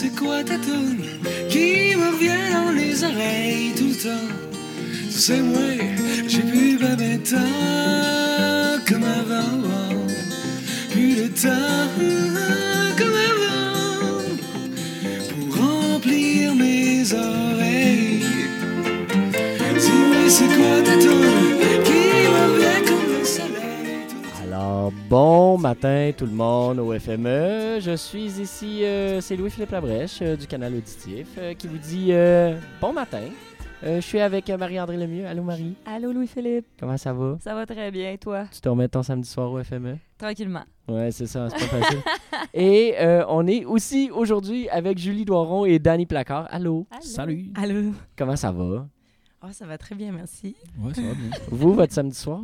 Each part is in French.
c'est quoi ta tune qui me revient dans les oreilles tout le temps? C'est moi, j'ai plus pas de temps comme avant. Plus de temps comme avant pour remplir mes oreilles. Dis-moi, c'est quoi ta tune Alors, bon matin tout le monde au FME. Je suis ici, euh, c'est Louis-Philippe Labrèche euh, du canal auditif euh, qui vous dit euh, bon matin. Euh, je suis avec Marie-André Lemieux. Allô Marie, Allô Louis-Philippe, comment ça va? ça va très bien, toi? Tu te remets ton samedi soir au FME? Tranquillement. Ouais, c'est ça, c'est pas facile. et euh, on est aussi aujourd'hui avec Julie Doiron et Danny Placard. Allô, Salut. Allô? comment ça va? Oh, ça va très bien, merci. Ouais, ça va bien. Vous, votre samedi soir?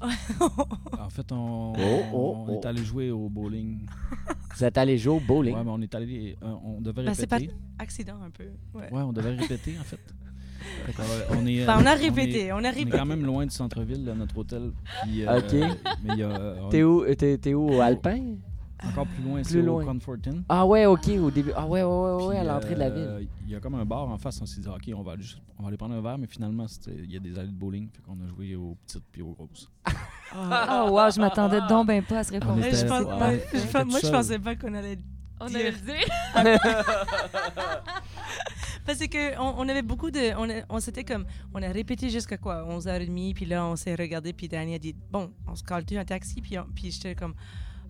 En fait, on, Oh, oh, on oh. est allé jouer au bowling. Vous êtes allé jouer au bowling? Ouais, mais on est allé. euh, on devait Ben, c'est pas répéter. accident un peu. Ouais. Ouais, on devait répéter en fait. Va- on est. Ben, euh, on a est- répété, on a On est répété. quand même loin du centre-ville, notre hôtel. Puis, euh, Ok. Mais y a. euh, T'es où, t'es, t'es où, au Alpin? Encore plus loin, c'est au Confortin. Ah ouais, ok, au début. Ah ouais, ouais, ouais, ouais, Puis, à l'entrée de la euh, ville. Il y a comme un bar en face. On s'est dit, OK, on va, aller juste- on va aller prendre un verre, mais finalement, il y a des allées de bowling. Fait qu'on a joué aux petites puis aux grosses. Oh wow, je m'attendais donc ben pas à ce réponse. Était- je pense- ouais, je pense- moi, je pensais pas qu'on allait. On dire- allait le dire. Parce que on, on avait beaucoup de. On, on s'était comme. On a répété jusqu'à quoi? 11h30, puis là, on s'est regardé, puis Danny a dit Bon, on se cale-tu un taxi, puis, on- puis j'étais comme.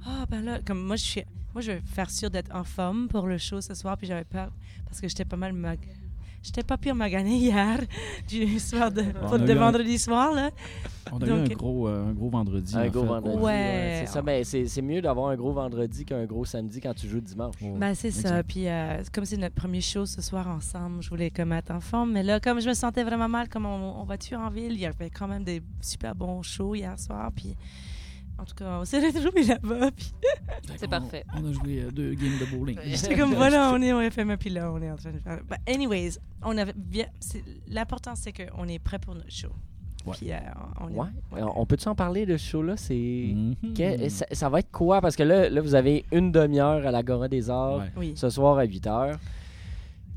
Ah, ben là, comme moi, je suis. Moi, je vais faire sûr d'être en forme pour le show ce soir, puis j'avais peur parce que j'étais pas mal mag... J'étais pas pire maganée hier, du soir de, On pour- a de eu un- vendredi soir, là. On a Donc- eu un gros, euh, un gros vendredi. Un en gros fait. vendredi. Ouais. C'est ça, mais c'est, c'est mieux d'avoir un gros vendredi qu'un gros samedi quand tu joues dimanche. Ouais. Ben, c'est ça. Puis, euh, comme c'est notre premier show ce soir ensemble, je voulais comme être en forme. Mais là, comme je me sentais vraiment mal, comme on, on va tuer en ville, il y avait quand même des super bons shows hier soir. Puis, en tout cas, on s'est retrouvés là-bas. Puis, C'est parfait. On a joué euh, deux games de bowling. j'étais comme, voilà, on est au FME, puis là, on est en train de faire. But anyways, on avait bien. L'important, c'est qu'on est prêt pour notre show. Ouais. Puis, euh, on est. Ouais. On peut-tu en parler de ce show-là? C'est... Mhm. Que- ça, ça va être quoi? Parce que là, là vous avez une demi-heure à l'Agora des Arts Ouais. Oui. ce soir à 8 h.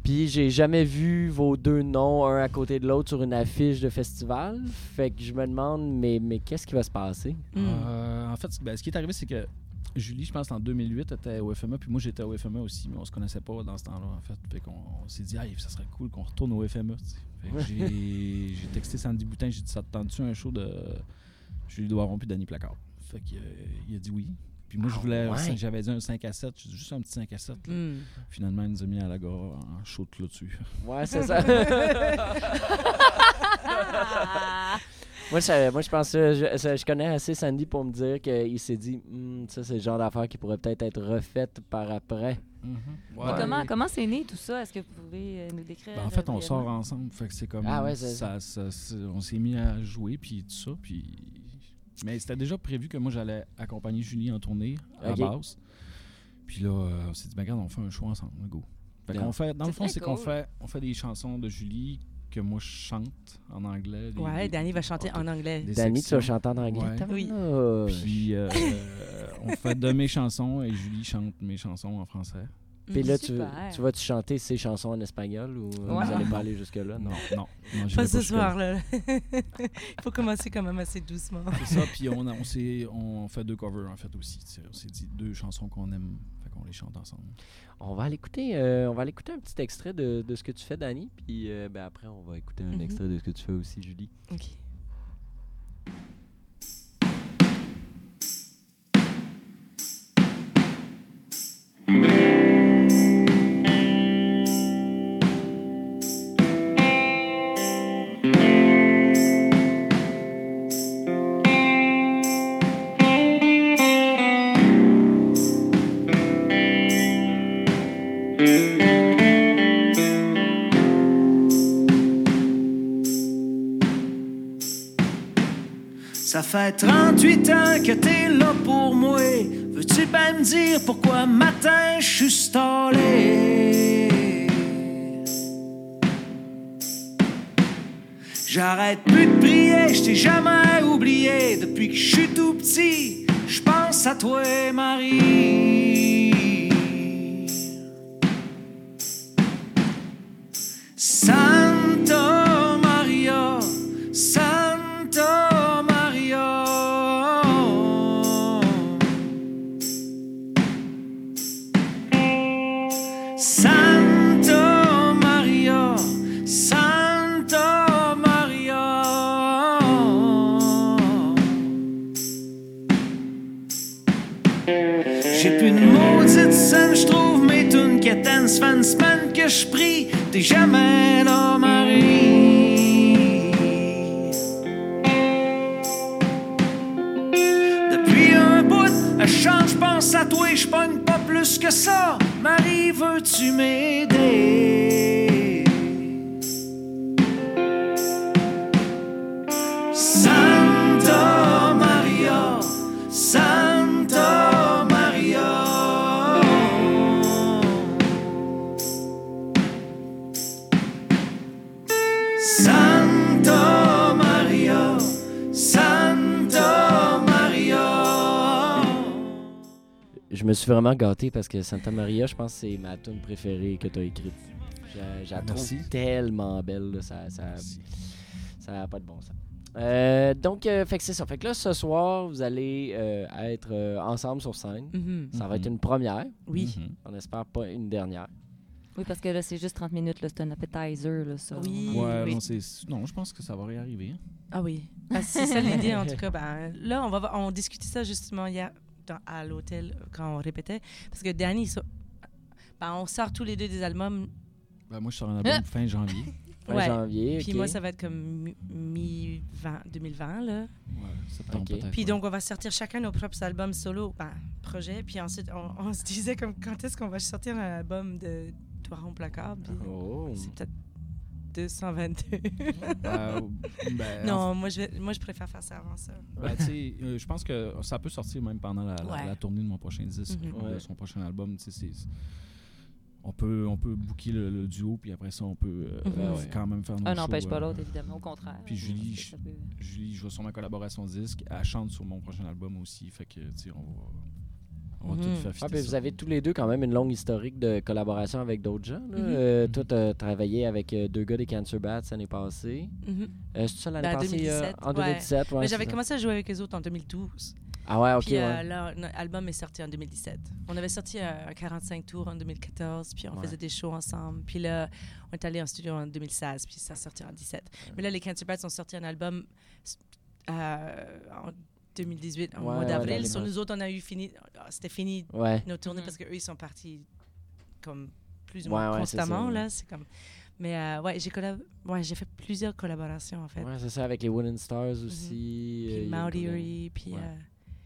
Puis j'ai jamais vu vos deux noms un à côté de l'autre sur une affiche de festival. Fait que je me demande, mais, mais qu'est-ce qui va se passer? Mm. Euh, en fait, ben, ce qui est arrivé, c'est que Julie, je pense, en 2008, était au FME, puis moi, j'étais au FME aussi, mais on se connaissait pas dans ce temps-là, en fait. Fait qu'on on s'est dit, hey, ça serait cool qu'on retourne au FME. j'ai j'ai texté Sandy Boutin, j'ai dit, ça te tente-tu un show de Julie Doiron puis Danny Placard? Fait qu'il il a dit oui. Puis moi, je Ah, voulais, ouais. j'avais dit un 5 à 7, j'ai dit juste un petit 5 à 7. là. Mm. Finalement, il nous a mis à la gare en show de clôture. Ouais, c'est ça. moi, je, moi, je pense que je, je- je connais assez Sandy pour me dire qu'il s'est dit, Hmm, ça, c'est le genre d'affaire qui pourrait peut-être être refaite par après. Ouais. Et comment comment c'est né tout ça? Est-ce que vous pouvez euh, nous décrire? Ben, en fait, on brièvement? sort ensemble. Fait que c'est comme. Ah ouais, ça, ça- c'est- on s'est mis à jouer, puis tout ça. Puis... Mais c'était déjà prévu que moi, j'allais accompagner Julie en tournée à Ok. base. Puis là, euh, on s'est dit, ben, regarde, on fait un show ensemble. Go. Fait qu'on fait, dans le fond, c'est qu'on fait, on fait des chansons de Julie que moi, je chante en anglais. des- Ouais, Danny va chanter ok. en anglais. Danny, tu vas chanter en anglais? Ouais. Oui. Puis euh, on fait de mes chansons et Julie chante mes chansons en français. Puis là, tu, tu vas-tu chanter ces chansons en espagnol ou euh, Ouais. vous allez pas aller jusque-là? Non, Non. non. Pas ce jusque-là. soir, là. Il faut commencer quand même assez doucement. C'est ça, puis on, a- on, s'est- on fait deux covers en fait aussi. On s'est dit deux chansons qu'on aime, fait qu'on les chante ensemble. On va aller écouter, euh, on va aller écouter un petit extrait de, de ce que tu fais, Danny. Puis euh, ben, après, on va écouter un Mhm. extrait de ce que tu fais aussi, Julie. OK. 38 ans que t'es là pour moi. Veux-tu pas me dire pourquoi matin je suis stallé? J'arrête plus de prier, je t'ai jamais oublié. Depuis que je suis tout petit, je pense à toi, Marie. Ça vraiment gâté parce que Santa Maria, je pense que c'est ma tune préférée que tu as écrite. Je, je la trouve tellement belle. là, ça ça, ça n'a pas de bon sens. Euh, donc, euh, fait que c'est ça. Fait que là, ce soir, vous allez euh, être euh, ensemble sur scène. Mhm. Ça va Mhm. être une première. Oui. Mhm. On espère pas une dernière. Oui, parce que là, c'est juste 30 minutes. là, C'est un appetizer. Là, ça. Oui. Ouais, oui. non, je pense que ça va réarriver. hein. Ah oui. Ah, c'est ça l'idée, en tout cas. Ben, là, on, va, voir- on discutait ça justement hier dans- à l'hôtel quand on répétait. Parce que Danny, ça- ben, on sort tous les deux des albums. Ben, moi, je sors un album Ah! fin janvier. Fin Ouais. janvier. Puis moi, ça va être comme mi- mi-2020, là. Ouais, Ok. peut-être. Puis donc, on va sortir chacun nos propres albums solo, ben, projets. Puis ensuite, on, on se disait comme quand est-ce qu'on va sortir un album de Toi en placard. Puis Oh. c'est peut-être 222. Ben, ben, non, moi je, vais- moi, je préfère faire ça avant ça. Ben, tu sais, euh, je pense que ça peut sortir même pendant la, la- Ouais. la tournée de mon prochain disque, Ouais. son prochain album. tu sais, c'est- On peut, on peut booker le, le duo, puis après ça, on peut euh, Mhm. euh, Ouais. quand même faire nos Un n'empêche shows, pas euh, l'autre, évidemment. Au contraire. Puis Julie, peut- Julie joue sur ma collaboration disque. Elle chante sur mon prochain album aussi. Fait que, tu sais, on va, on va Mhm. tout faire Ah, puis ça. vous avez tous les deux quand même une longue historique de collaboration avec d'autres gens. là. Euh. Toi, tu as travaillé avec euh, deux gars des Cancer Bats l'année passée. Mhm. Euh, c'est ça l'année Ben, passée? 2017, euh, en ouais. 2017, ouais. Mais c'est j'avais commencé à jouer avec les autres en 2012. Ah ouais, ok, puis euh, ouais. là, notre album est sorti en 2017. On avait sorti euh, un 45 tours en 2014, puis on Ouais. faisait des shows ensemble. Puis là, on est allé en studio en 2016, puis ça sorti en 2017. Mais là, les Cancer Bats ont sorti un album euh, en 2018, en Ouais, mois d'avril. Sur nous autres, on a eu fini, ah, c'était fini Ouais. nos tournées Mhm. parce qu'eux, ils sont partis comme plus ou moins constamment. là, c'est comme... Mais euh, ouais, j'ai collab... ouais, fait plusieurs collaborations, en fait. Ouais, c'est ça, avec les Wooden Stars aussi. Puis euh, il y a Mount comme- Erie, puis... Ouais. euh,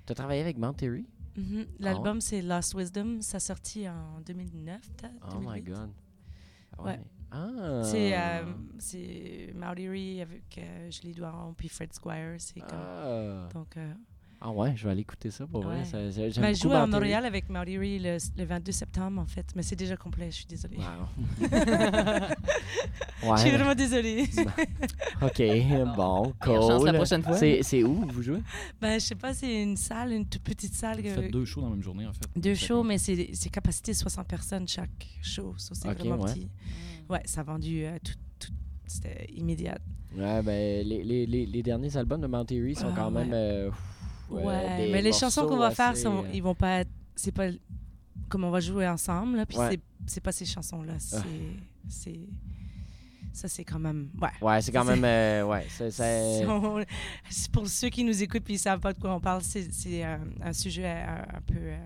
T'as travaillé avec Mount Erie? Mhm. L'album, c'est Lost Wisdom. Ça sorti en 2009, peut-être. Oh my 2008. god. Ouais. Ah. C'est euh, c'est Mount Erie avec euh, Julie Doiron puis Fred Squire. C'est comme... Ah. Donc, euh, Ah ouais, je vais aller écouter ça pour. Ouais. Ça- ça- j'aime ben, je joue à. Montréal avec Erie le, le 22 septembre, en fait. Mais c'est déjà complet, je suis désolée. Wow. Je suis vraiment désolée. Ok, bon, chance la cool. prochaine fois. C'est c'est où vous jouez? ben, je sais pas, c'est une salle, une toute petite salle. Vous faites deux shows dans la même journée, en fait. deux shows, mais c'est c'est capacité 60 personnes chaque show. Ça, c'est vraiment ouais. petit. Ouais, ça a vendu euh, tout. tout C'était immédiat. Ouais, ben, les, les, les, les derniers albums de Mount Erie sont Ah, quand même. euh, Ouais, mais les chansons qu'on va faire, sont, euh, ils vont pas être. C'est pas comme on va jouer ensemble, là, puis Ouais. c'est- pas ces chansons-là. C'est. c'est ça, c'est quand même. Ouais. Ouais, c'est quand même. euh, ouais, c'est. pour ceux qui nous écoutent puis ils savent pas de quoi on parle, c'est un, un sujet un, un peu. euh,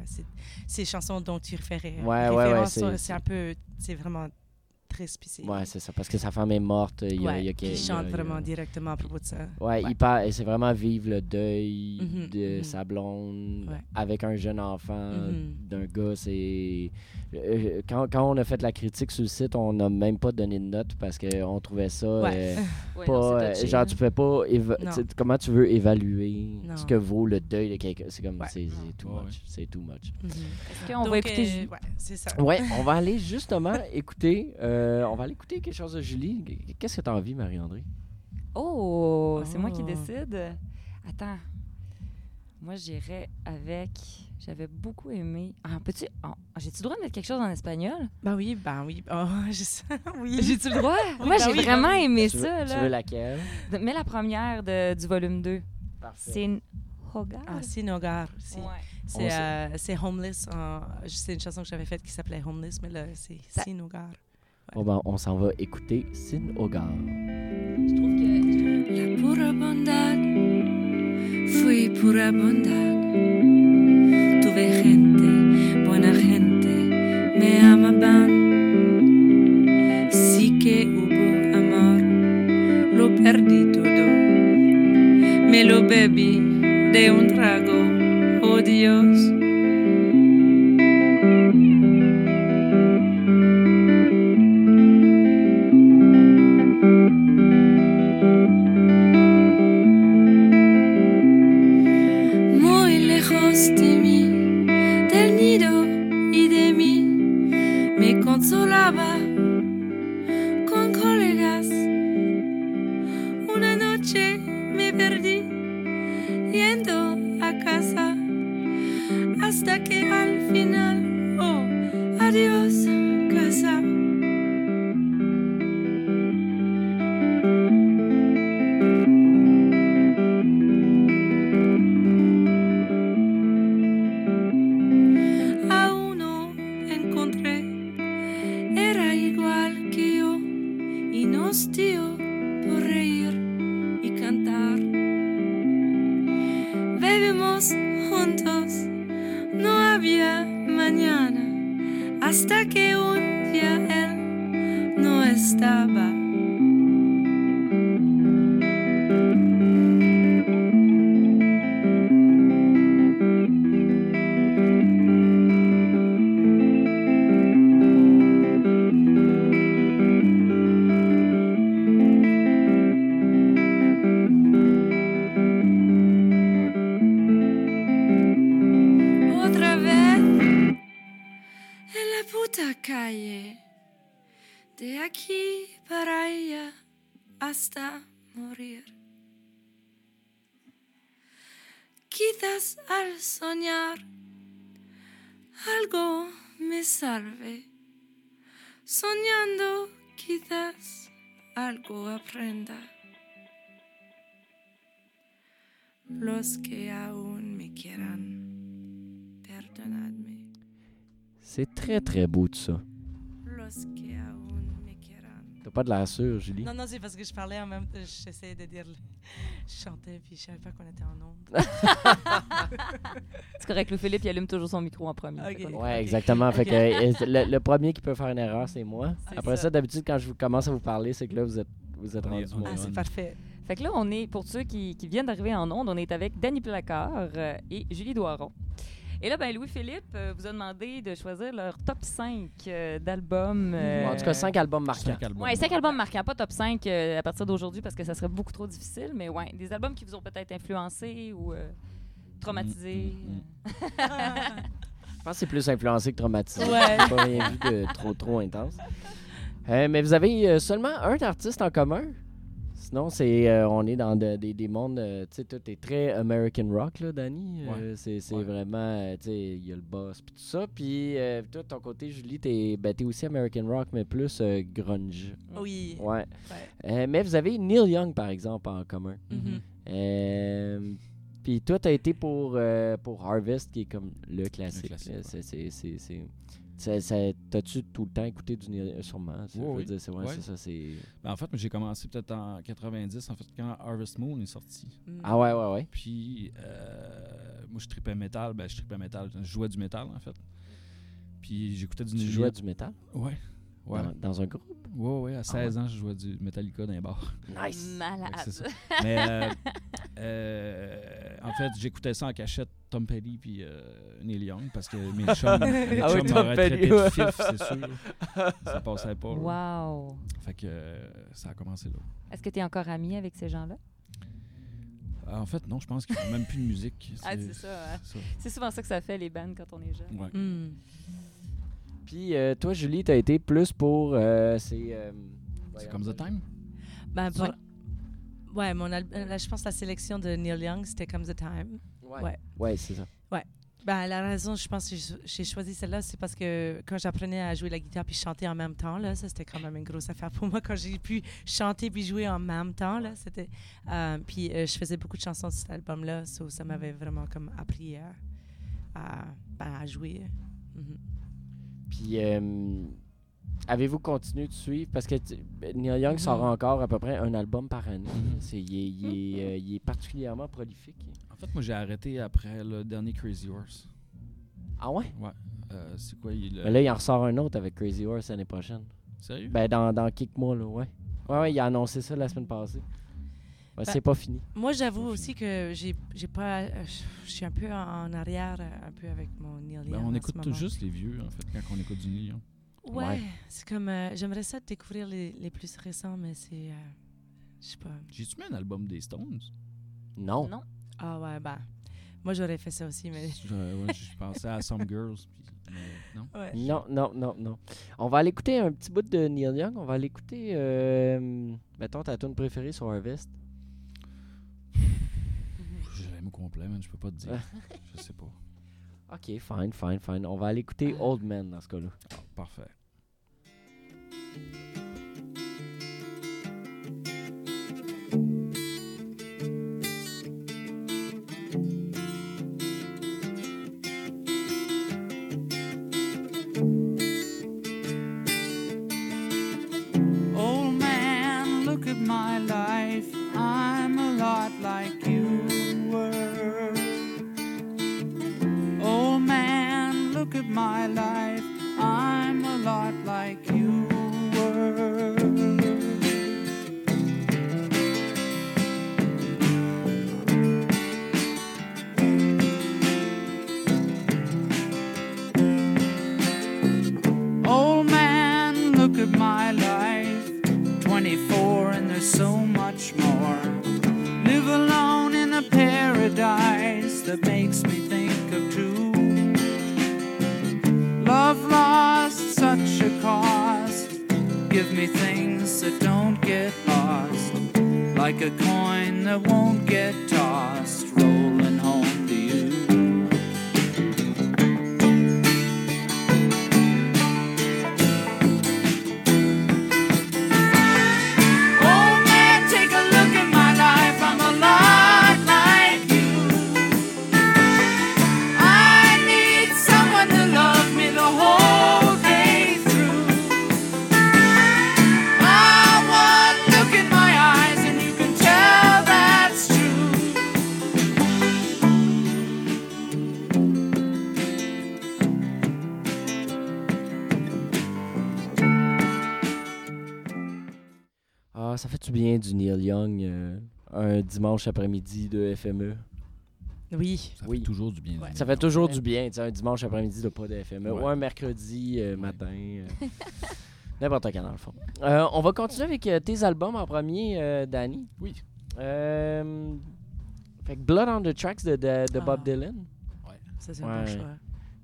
ces chansons dont tu référais. Ouais, ouais, ouais, c'est un peu. C'est vraiment Puis c'est. Ouais, c'est ça, parce que sa femme est morte. Il y a, Ouais, il y a- puis il y il a- chante il y a- vraiment directement à propos de ça. Ouais, Ouais. il parle, c'est vraiment vivre le deuil Mhm, de mhm. sa blonde Ouais. avec un jeune enfant Mhm. d'un gars. C'est quand, quand on a fait la critique sur le site, on n'a même pas donné de note parce qu'on trouvait ça Ouais. euh, Ouais, pas non, euh, touché, genre hein. tu peux pas comment tu veux évaluer Non. ce que vaut le deuil de quelqu'un? C'est comme Ouais. c'est too Ouais, much, c'est too much. Est-ce qu'on va écouter euh, Julie? ouais, c'est ça. Ouais, on va aller justement écouter. euh, on va aller écouter quelque chose de Julie. Qu'est-ce que tu as envie, Marie-André? Oh, c'est moi qui Oh. décide. Attends. Moi, j'irais avec. J'avais beaucoup aimé. Ah, peux-tu. ah, J'ai-tu le droit de mettre quelque chose en espagnol? Ben oui, ben oui. Oh, je sais. Oui. J'ai-tu le droit? Oui, Moi, ben j'ai oui, vraiment ben aimé Tu veux, ça, tu là. veux laquelle? De- Mets la première de- du volume 2. Parfait. C'est Hogar. Ah. Ouais. C'est On sait- euh, c'est Homeless. C'est une chanson que j'avais faite qui s'appelait Homeless, mais là, c'est Ça- Sinogar. Bon, ben, on s'en va écouter Sin Hogar. Je trouve que. La pura bondad, fui pura bondad. Gente, buena gente, me amaban. Sí que hubo amor, lo perdí todo. Me lo bebí de un trago, oh Dios. Soñar algo me salve, soñando quizás algo aprenda. Los que aún me quieran, perdonadme. C'est très, très beau tout ça. T'as pas de l'air sûr, Julie? Non, non, c'est parce que je parlais en même temps. J'essayais de dire. le- Je chantais, puis je savais pas qu'on était en onde. C'est correct, Louis Philippe, il allume toujours son micro en premier. Ok. Fait qu'on est- Ouais, exactement. Fait que euh, le, le premier qui peut faire une erreur, c'est moi. Après ça. ça, d'habitude, quand je commence à vous parler, c'est que là, vous êtes, vous êtes rendu Ah, c'est parfait. Fait que là, on est, pour ceux qui, qui viennent d'arriver en onde, on est avec Danny Placard euh, et Julie Doiron. Et là, ben, Louis-Philippe euh, vous a demandé de choisir leur top 5 euh, d'albums. euh, En tout cas, cinq albums marquants. Cinq albums. Ouais, 5 albums marquants, pas top 5 euh, à partir d'aujourd'hui parce que ça serait beaucoup trop difficile, mais ouais, des albums qui vous ont peut-être influencé ou euh, traumatisé. Mm, mm, Je pense que c'est plus influencé que traumatisé. Ouais. Pas rien vu de trop, trop intense. Euh, mais vous avez euh, seulement un artiste en commun? Sinon, c'est euh, on est dans de- des, des mondes... euh, tu sais, tout est très American rock, là, Danny. Euh, c'est c'est Ouais. vraiment... euh, tu sais, il y a le boss, puis tout ça. Puis euh, toi, de ton côté, Julie, t'es ben, t'es aussi American rock, mais plus euh, grunge. Oui. Ouais. Ouais. Euh, mais vous avez Neil Young, par exemple, en commun. Mhm. Euh, Puis toi, t'as été pour, euh, pour Harvest, qui est comme le classique. ouais. C'est- T'as-tu tout le temps écouté du Neil euh, Sûrement? ça, Oui, je veux oui. dire, ouais, ça. c'est... Ben, en fait, moi, j'ai commencé peut-être en 90, en fait, quand Harvest Moon est sorti. Mm. Ah ouais, ouais, ouais. Puis, euh, moi, je tripais métal. Ben, je tripais métal. Je jouais du métal, en fait. Puis, j'écoutais du Tu jouais du métal Ouais. Ouais. dans, dans un groupe? Ouais, ouais. À 16 ouais. ans, je jouais du Metallica dans les bars. Nice. Malade. Ça. Mais, euh, euh, en fait, j'écoutais ça en cachette, Tom Petty puis euh, Neil Young, parce que mes chums, mes Ah oui, chums Tom m'auraient Petty, traité ouais. de fif, c'est sûr. Ça passait pas. là. Wow. Fait que euh, ça a commencé là. Est-ce que tu es encore ami avec ces gens-là? En fait, non, je pense qu'ils font même plus de musique. Ah, c'est ça, hein. ça. C'est souvent ça que ça fait, les bands, quand on est jeune. Ouais. Mm. Puis euh, toi, Julie, t'as été plus pour. euh, c'est. euh, C'est voyons, comme The Time? Ben, pour, Ouais. Ouais, mon al- euh, là, je pense que la sélection de Neil Young, c'était Comes the Time. Ouais. Ouais. Ouais, c'est ça. Ben, la raison, je pense que j'ai- j'ai choisi celle-là, c'est parce que quand j'apprenais à jouer la guitare puis chanter en même temps, là, ça c'était quand même une grosse affaire pour moi quand j'ai pu chanter puis jouer en même temps. Là, c'était, euh, puis euh, je faisais beaucoup de chansons sur cet album-là, so ça m'avait vraiment comme appris à, à, ben, à jouer. Mhm. Puis, euh, avez-vous continué de suivre? Parce que Neil Young Mhm. sort encore à peu près un album par année. Mhm. C'est, il, est, il est, euh, il est particulièrement prolifique. En fait, moi, j'ai arrêté après le dernier Crazy Horse. Ah ouais? Euh, c'est quoi il, Mais là, il en ressort un autre avec Crazy Horse l'année prochaine. Sérieux? Ben, dans, dans quelques mois, là, ouais. Ouais, ouais, il a annoncé ça la semaine passée. Ouais, Ben, c'est pas fini. Moi, j'avoue aussi que j'ai, j'ai pas, euh, je suis un peu en, arrière, euh, un peu avec mon Neil Young. Ben, en on ce écoute moment. juste les vieux, en fait, quand on écoute du Neil Young. Ouais, Ouais. c'est comme, euh, j'aimerais ça découvrir les, les plus récents, mais c'est, euh, je sais pas. J'ai-tu mis un album des Stones? Non. Non. Ah ouais, ben, moi j'aurais fait ça aussi, mais. Je, ouais, je pensais à Some Girls. puis- mais non. Ouais. Non, non, non, non. On va aller écouter un petit bout de Neil Young. On va aller écouter, euh, mettons, ta tune préférée sur Harvest. Au complet, man. Je peux pas te dire. je sais pas. Ok, fine, fine, fine. On va aller écouter Old Man dans ce cas-là. Ah, parfait. My life. I'm a lot like you were. Old man, look at my life. 24 and there's so much more. Live alone in a paradise that makes me think Give me things that don't get lost. Like a coin that won't get tossed. Ça fait du bien du Neil Young euh, un dimanche après-midi de FME. Oui. Ça Oui. fait toujours du bien. Ouais. Ça fait toujours Ouais. du bien, tu sais, un dimanche après-midi de pas de FME. Ouais. Ou un mercredi euh, matin. euh, N'importe quand, dans le fond. Euh, on va continuer avec euh, tes albums en premier, euh, Danny. Oui. Euh, fait que Blood on the Tracks de, de, de Bob Ah. Dylan, Ça, c'est un Ouais. bon choix.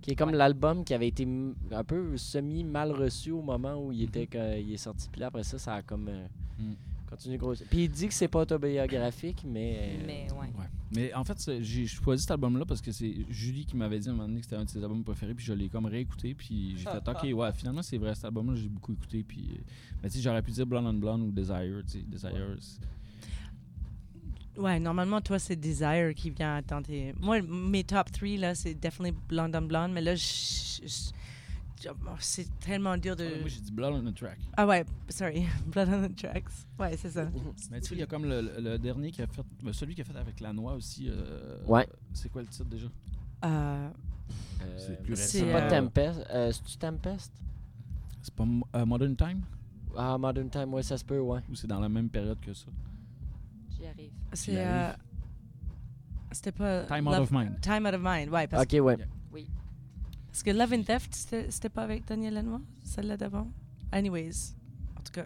Qui est comme Ouais. l'album qui avait été un peu semi-mal reçu au moment où il, était, quand il est sorti. Puis là, après ça, ça a comme euh, Mm. continué gros. Puis il dit que c'est pas autobiographique, mais. euh, Mais ouais. Ouais. Mais en fait, j'ai choisi cet album-là parce que c'est Julie qui m'avait dit à un moment donné que c'était un de ses albums préférés, puis je l'ai comme réécouté, puis j'ai fait OK, ouais, finalement c'est vrai, cet album-là j'ai beaucoup écouté, puis euh, mais tu sais, j'aurais pu dire Blonde on Blonde ou Desire, tu sais, Desire. C'est- Ouais, normalement, toi, c'est Desire qui vient tes. Moi, mes top 3, là, c'est definitely Blonde on Blonde, mais là, oh, c'est tellement dur de. Ah, moi j'ai dit Blood on the Track. Ah ouais, sorry. Blood on the Tracks. Ouais, c'est ça. Mais tu sais, il y a comme le, dernier qui a fait, ben, celui qui a fait avec la noix aussi. euh, Ouais. C'est quoi le titre déjà? Euh, euh, C'est plus C'est, C'est pas euh, Tempest. Euh, C'est-tu Tempest? C'est pas Mo- euh, Modern Time? Ah, Modern Time, ouais, ça se peut, ouais. ou c'est dans la même période que ça? J'y arrive. C'est. Il euh. C'était pas. Time Out of Mind. Time Out of Mind, ouais. Parce, Ok, ouais. parce que Love and Theft, c'était pas avec Daniel Lanois, celle-là d'avant? Anyways, en tout cas.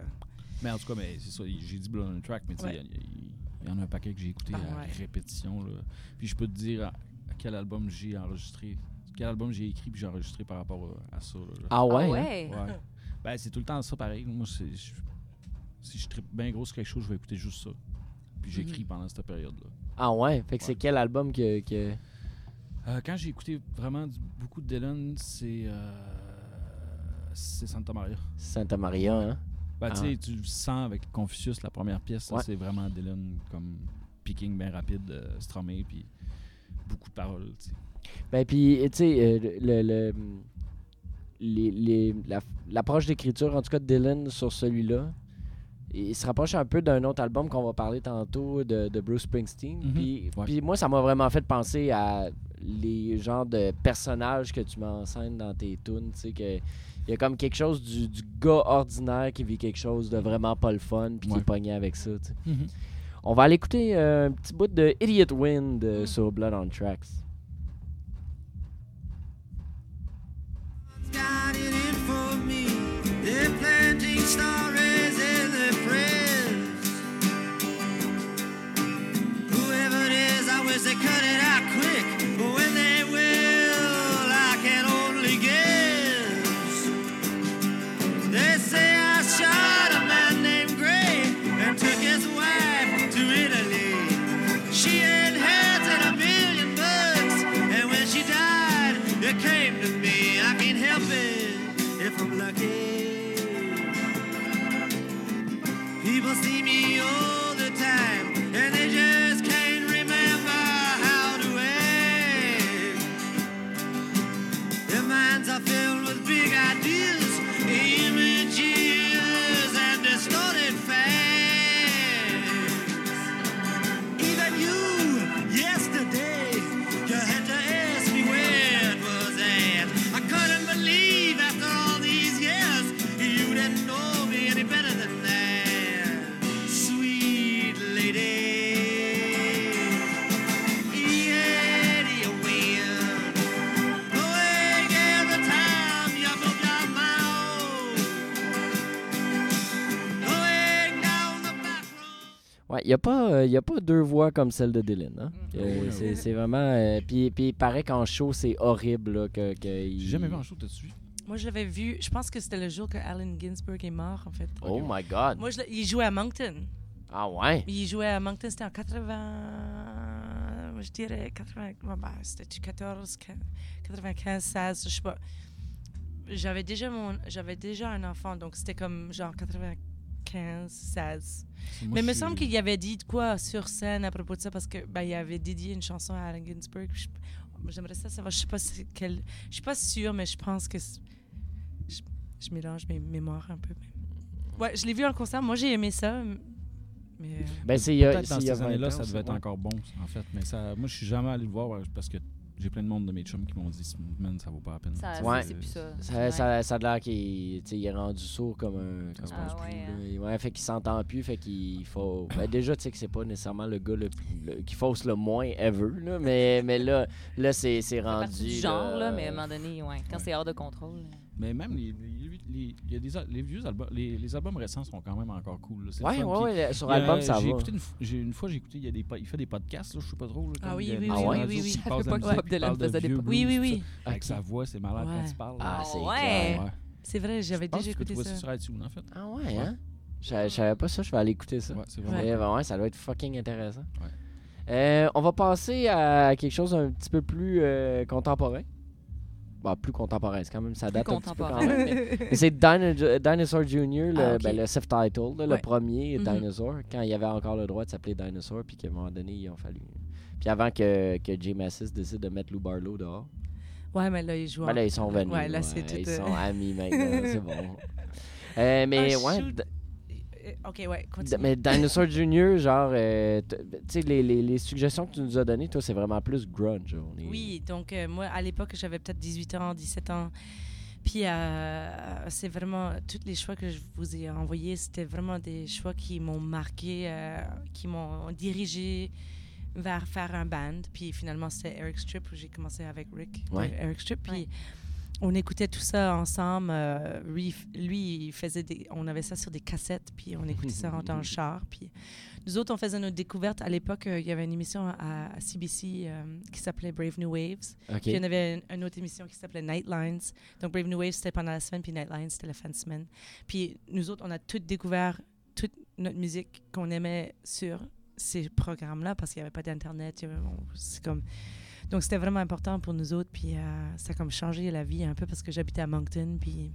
Mais en tout cas, mais c'est ça, j'ai dit Blood on the Track, mais tu sais, Ouais. il y il il y, en a un paquet que j'ai écouté Ah, à ouais. répétition. Là. Puis je peux te dire à, quel album j'ai enregistré, quel album j'ai écrit puis j'ai enregistré par rapport à, à ça. là, là. Ah ouais? Ah hein? ouais? Ouais. ben, c'est tout le temps ça pareil. Moi, c'est, je- si je tripe bien gros sur quelque chose, je vais écouter juste ça. Puis j'écris pendant cette période-là. Ah ouais? Fait que c'est quel album que. que... Euh, quand j'ai écouté vraiment du- beaucoup de Dylan, c'est euh, c'est Santa Maria. Santa Maria, hein? Ben, Ah. tu sais, tu le sens avec Confucius, la première pièce, Ouais. c'est vraiment Dylan comme picking bien rapide, euh, puis beaucoup de paroles. tu sais. Ben, puis, tu sais, euh, le. le- les, les- la- l'approche d'écriture, en tout cas de Dylan sur celui-là, il se rapproche un peu d'un autre album qu'on va parler tantôt de, de Bruce Springsteen. Mhm. Puis, Ouais. puis moi, ça m'a vraiment fait penser à les genres de personnages que tu m'enseignes dans tes tunes. Tu sais, que il y a comme quelque chose du, du gars ordinaire qui vit quelque chose de vraiment pas le fun, puis qui est pogné avec ça. tu sais. On va aller écouter euh, un petit bout de Idiot Wind euh, sur Blood on Tracks. Ouais, il n'y a, pas, euh, y a pas deux voix comme celle de Dylan. Hein? Mm. Euh, c'est, vraiment. euh, puis, puis il paraît qu'en show, c'est horrible. Là, que, que il- J'ai jamais vu un show, t'as-tu? Moi, je l'avais vu, je pense que c'était le jour que Allen Ginsberg est mort, en fait. Oh my god. Moi, je il jouait à Moncton. Ah ouais? Il jouait à Moncton, c'était en 80. Je dirais 80. ouais, ben, c'était 14, 95, 16, je sais pas. J'avais déjà, mon, j'avais déjà un enfant, donc c'était comme genre 95, 16. Moi, Mais il me semble qu'il y avait dit de quoi sur scène à propos de ça parce que ben, il avait dédié une chanson à Allen Ginsberg. J'aimerais ça savoir. Je sais pas si quelle. Je suis pas sûre, mais je pense que je, je mélange mes mémoires un peu. mais- Ouais, je l'ai vu en concert. Moi, j'ai aimé ça. Mais euh, Ben, c'est il y a, Peut-être c'est dans ces 20 années-là, ça devait être ouais. encore bon, en fait. Mais ça, moi, je suis jamais allé le voir ouais, parce que j'ai plein de monde de mes chums qui m'ont dit, man, ça vaut pas la peine. Ça, Ouais. c'est- plus ça. Ça, Ouais. ça, ça a l'air qu'il il est rendu sourd comme un. Comme Ah ouais, clou, hein. Ouais, fait qu'il s'entend plus, fait qu'il faut. Ben, déjà, tu sais que c'est pas nécessairement le gars le, plus- le- qui fausse le moins ever, là, mais, mais là, là c'est, rendu. genre, là, mais à un moment donné, ouais, quand Ouais. c'est hors de contrôle. Mais même les, les, les- il y a des, al- les vieux albums, les, les albums récents sont quand même encore cool. là. Ouais, ouais, sur album, ça j'ai va. Écouté une, fois, j'ai écouté, il, y a des, il fait des podcasts, là, je sais pas trop. Là, Ah oui, oui, oui, oui, oui, Je savais pas que Bob Dylan faisait des podcasts. Oui, oui, Avec sa voix, c'est malade Ouais. quand il parle. Ah, c'est clair. C'est vrai, j'avais déjà écouté ça. sur iTunes, en fait. Ah ouais, hein? Je savais pas ça, je vais aller écouter ça. Ouais, c'est ça doit être fucking intéressant. Ouais. Euh, on va passer à quelque chose un petit peu plus euh, contemporain. Bah, plus contemporain, c'est quand même, ça date un petit peu quand même. mais- c'est Dino- Dinosaur Jr., le, Ah, ben, le self-title, là, le premier Mhm. Dinosaur, quand il avait encore le droit de s'appeler Dinosaur, puis qu'à un moment donné, ils ont fallu. Puis avant que, que Jay Massis décide de mettre Lou Barlow dehors. Ouais, mais là, il joue. Ben en- là, ils sont venus. Ouais, là, ouais, tout. Ils euh, sont amis maintenant, c'est bon. Euh, mais Ah, ouais, Ok, ouais, continue. mais Dinosaur Jr., genre, euh, t- tu sais, les, les, les suggestions que tu nous as données, toi, c'est vraiment plus grunge. on est- Oui, donc euh, moi, à l'époque, j'avais peut-être 18 ans, 17 ans. Puis euh, c'est vraiment, tous les choix que je vous ai envoyés, c'était vraiment des choix qui m'ont marqué, euh, qui m'ont dirigé vers faire un band. Puis finalement, c'était Eric Strip où j'ai commencé avec Rick, Ouais. Eric Strip. Puis Ouais. On écoutait tout ça ensemble. euh, lui, lui, il faisait des, on avait ça sur des cassettes, puis on écoutait ça dans le char. Puis nous autres, on faisait nos découvertes. À l'époque, euh, il y avait une émission à, à CBC euh, qui s'appelait Brave New Waves. OK. Puis il y en avait une, une autre émission qui s'appelait Nightlines. Donc Brave New Waves, c'était pendant la semaine, puis Nightlines, c'était la fin de semaine. Puis nous autres, on a toutes découvert toute notre musique qu'on aimait sur ces programmes-là parce qu'il n'y avait pas d'Internet. c'est comme... Donc, c'était vraiment important pour nous autres. Puis, euh, ça a comme changé la vie un peu parce que j'habitais à Moncton. Puis,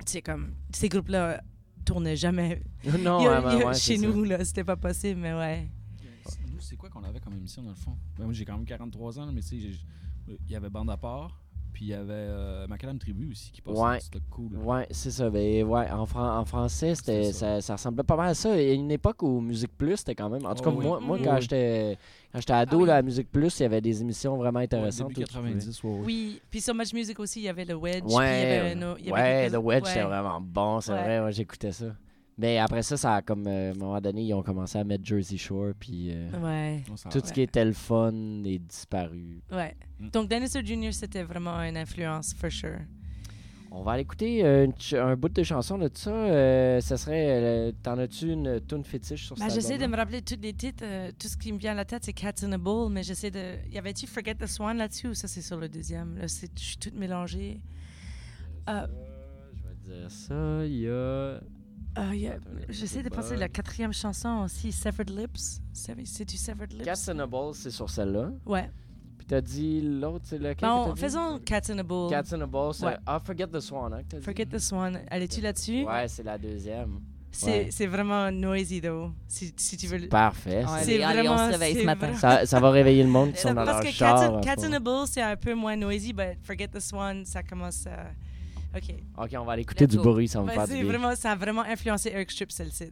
tu sais, comme, ces groupes-là tournaient jamais non, Il y a- ouais, il y a- ouais, chez ça. nous. là C'était pas possible, mais ouais. Nous, c'est quoi qu'on avait comme émission dans le fond? Ben, moi, j'ai quand même 43 ans, mais tu sais, j'ai- il y avait Bande à part, puis il y avait euh, Macadam Tribu aussi qui passait. Ouais. C'était cool. Ouais, c'est ça. Ben, ouais, en, fran- en français, ça. ça. Ça, ressemblait pas mal à ça. Il y a une époque où Musique Plus, c'était quand même. En tout cas, Oh oui. moi, moi Mhm. quand j'étais quand j'étais ado, Ah oui. là, à Musique Plus, il y avait des émissions vraiment Ouais, intéressantes. début où tu pouvais- 90, ouais, ouais. Oui, puis So Much Music aussi, il y avait le Wedge. puis il y Ouais, avait nos- il y avait ouais, The Wedge, ouais. c'était vraiment bon, c'est Ouais. vrai, j'écoutais ça. Mais après ça, ça a comme, euh, à un moment donné, ils ont commencé à mettre Jersey Shore, puis euh, Ouais, s'en tout va. ce qui était le fun est disparu. ouais. Mm. Donc, Dinosaur Jr., c'était vraiment une influence, for sure. On va aller écouter euh, un bout de chanson de ça. euh, ça serait, euh, t'en as-tu une tune fétiche sur Ben, cet j'essaie de me rappeler tous les titres. euh, tout ce qui me vient à la tête, c'est Cats in a Bowl, mais j'essaie de. Y avait-tu Forget the Swan là-dessus ou ça, c'est sur le deuxième? Là, c'est- je suis toute mélangée. Euh, Je vais dire ça, il y a... euh, J'essaie de penser à la quatrième chanson aussi, Severed Lips. C'est- C'est-tu Severed Lips? Cats in a Ball, c'est sur celle-là. Ouais. Puis t'as dit l'autre, c'est lequel que Bon, faisons Cats in a Bowl. Cats in a Ball, c'est... Ouais. Ah, Forget the Swan, hein, que t'as dit? Forget the Swan. Allais-tu là-dessus? Ouais, c'est la deuxième. C'est Ouais. c'est vraiment noisy, though. Si, si tu veux. le- Parfait. Ouais, c'est- C'est allez, on se vraiment- réveille ce matin. Ça, ça va réveiller le monde qui sont dans Parce leur que char. Cats, en in- ce Cats in moment. a Bowl, c'est un peu moins noisy, mais Forget the Swan, ça commence à. OK. Ok, on va aller écouter Let's du go. bruit, ça va me faire c'est du bien. vraiment, ça a vraiment influencé Eric Strip, celle-ci.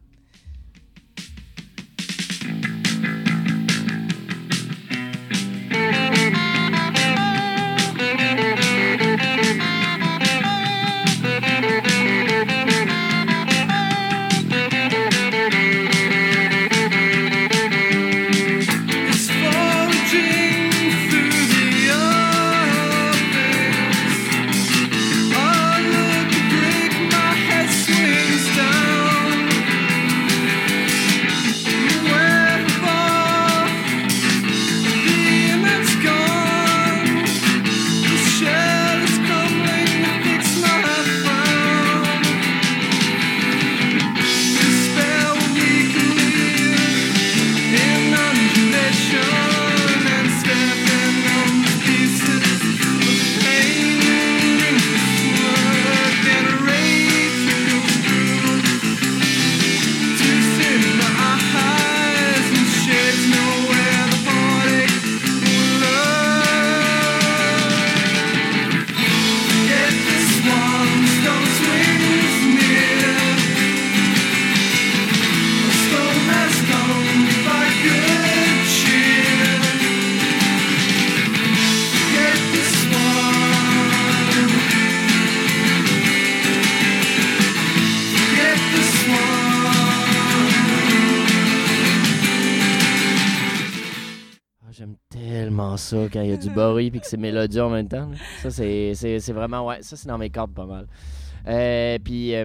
Ça quand il y a du bruit puis que c'est mélodieux en même temps. là. Ça, c'est c'est- c'est vraiment, ouais, ça, c'est dans mes cordes pas mal. Euh, puis, euh,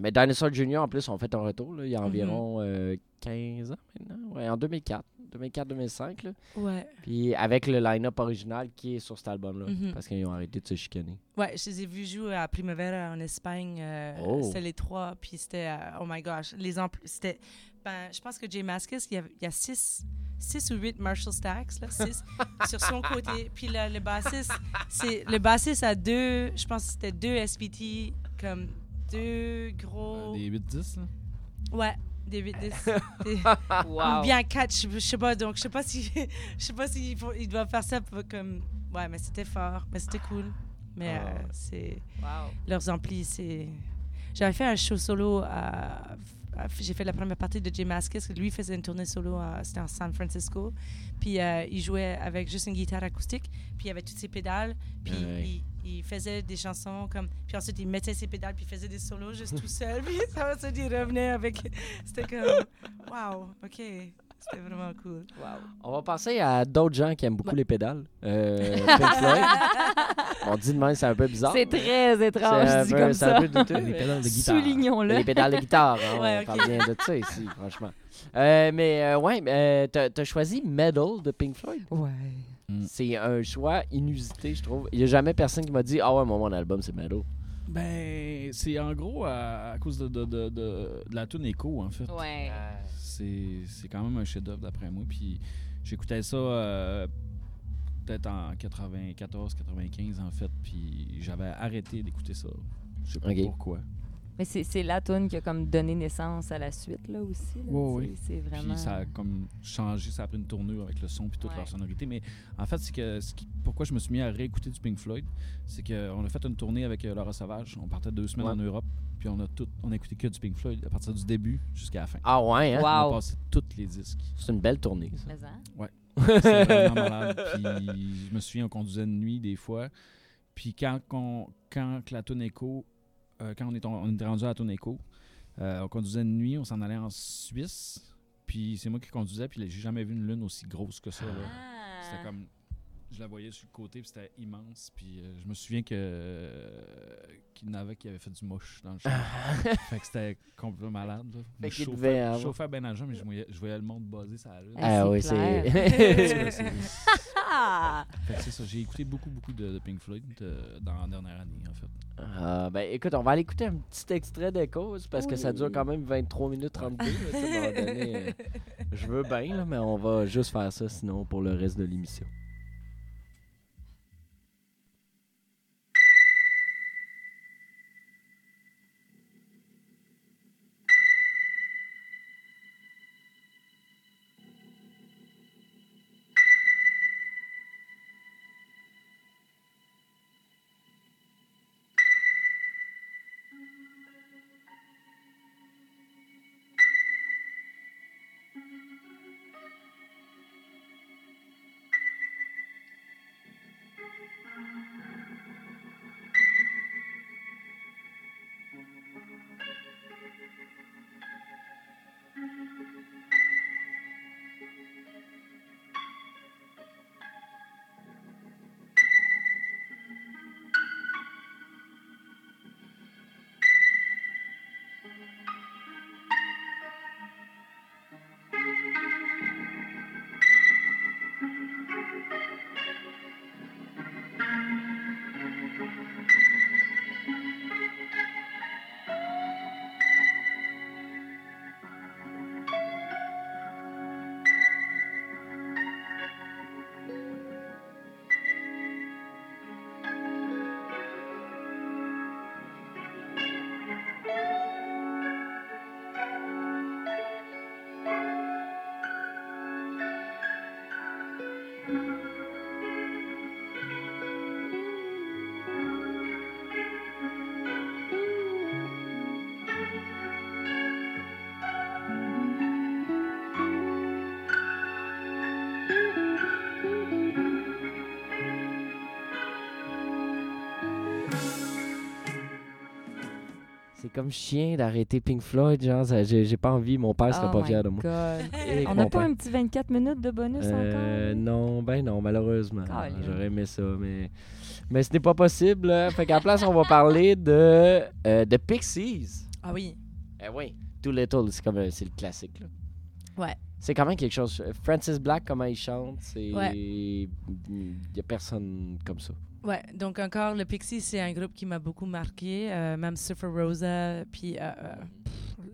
mais Dinosaur Jr., en plus, ont fait un retour là, il y a Mhm. environ euh, 15 ans maintenant. Ouais, en 2004. 2004-2005. là. Ouais. Puis avec le line-up original qui est sur cet album-là. Mhm. Parce qu'ils ont arrêté de se chicaner. Ouais, je les ai vus jouer à Primavera en Espagne. euh, Oh. C'était les trois, puis c'était, euh, oh my gosh, les c'était, ben, je pense que Jay Mascis, il y, a, il y a six, six ou huit Marshall Stacks, là, six, sur son côté. Puis là, le bassiste, c'est, le bassiste a deux, je pense que c'était deux SVT, comme deux gros, Euh, Des 8-10, là? ouais, des 8 10 des- Wow. ou bien quatre, je, je sais pas, donc je sais pas si, je sais pas faut, il doit faire ça pour, comme, ouais, mais c'était fort, mais c'était cool. Mais Ah. euh, c'est Wow. leurs amplis, c'est. J'avais fait un show solo à. J'ai fait la première partie de Jay Mascis. Lui faisait une tournée solo, c'était en San Francisco. Puis euh, il jouait avec juste une guitare acoustique. Puis il avait toutes ses pédales. Puis Ouais. il, il faisait des chansons comme. Puis ensuite il mettait ses pédales. Puis il faisait des solos juste tout seul. Puis ça, ensuite il revenait avec. C'était comme. Waouh, ok. C'était vraiment cool. On va passer à d'autres gens qui aiment beaucoup les pédales. Euh, Pink Floyd. On dit de même, c'est un peu bizarre. C'est très C'est étrange, un dit peu- comme c'est un ça. peu douteux, Les pédales de guitare. Soulignons-le. Les pédales de guitare, hein, Ouais, on parle bien de ça ici, franchement. Euh, mais euh, ouais, euh, t'as t'as choisi Metal de Pink Floyd. Ouais. Mm. C'est un choix inusité, je trouve. Il n'y a jamais personne qui m'a dit Ah ouais, moi, mon album, c'est Metal. Ben, c'est en gros à, à cause de, de, de, de- de la tune Echo, en fait. Ouais. C'est quand même un chef-d'œuvre d'après moi. Puis j'écoutais ça euh, peut-être en 94, 95 en fait. Puis j'avais arrêté d'écouter ça. Je sais pas pourquoi. Mais c'est la tune qui a comme donné naissance à la suite, là, aussi. là, sais, ouais. C'est vraiment... Puis ça a comme changé, ça a pris une tournure avec le son puis toute Ouais. leur sonorité. Mais en fait, c'est que ce qui- pourquoi je me suis mis à réécouter du Pink Floyd, c'est qu'on a fait une tournée avec euh, Laura Sauvage. On partait deux semaines Ouais. en Europe, puis on a tout, on a écouté que du Pink Floyd à partir du début jusqu'à la fin. Ah ouais, hein? On a Wow. passé tous les disques. C'est une belle tournée, ça. Mais, hein? C'est vraiment malade. Puis je me souviens, on conduisait de nuit des fois. Puis quand, on- quand que la euh, quand on est, on est rendu à la euh, on conduisait de nuit, on s'en allait en Suisse. Puis c'est moi qui conduisais, puis j'ai jamais vu une lune aussi grosse que ça. là. Ah. C'était comme. Je la voyais sur le côté, puis c'était immense. Puis euh, je me souviens que euh, qu'il y en avait qui avait fait du moche dans le champ. fait que c'était complètement malade. Là. Fait Je qu'il chauffais- devait avoir- chauffais ben mais je voyais, je voyais le monde buzzer ça lune. Ah, Ah c'est oui, c'est. Fait que c'est ça, j'ai écouté beaucoup, beaucoup de, de Pink Floyd euh, dans la dernière année, en fait. Ah, ben écoute, on va aller écouter un petit extrait de cause parce que ça dure quand même 23 minutes 32. là, tu sais, à un moment donné, euh, je veux bien, là, mais on va juste faire ça sinon pour le reste de l'émission. Comme chien d'arrêter Pink Floyd, genre, j'ai pas envie, mon père serait Oh pas fier de moi. Et On n'a pas un petit 24 minutes de bonus Euh, encore? non, ben non, malheureusement. J'aurais aimé ça, mais, mais ce n'est pas possible. Fait qu'à la place, on va parler de, euh, de Pixies. Ah oui. Eh oui, Too Little, c'est comme euh, c'est le classique. Là. Ouais. C'est quand même quelque chose. Francis Black, comment il chante, c'est. Ouais. Il n'y a personne comme ça. Ouais, donc encore, le Pixies, c'est un groupe qui m'a beaucoup marqué. euh, même Surfer Rosa, puis euh,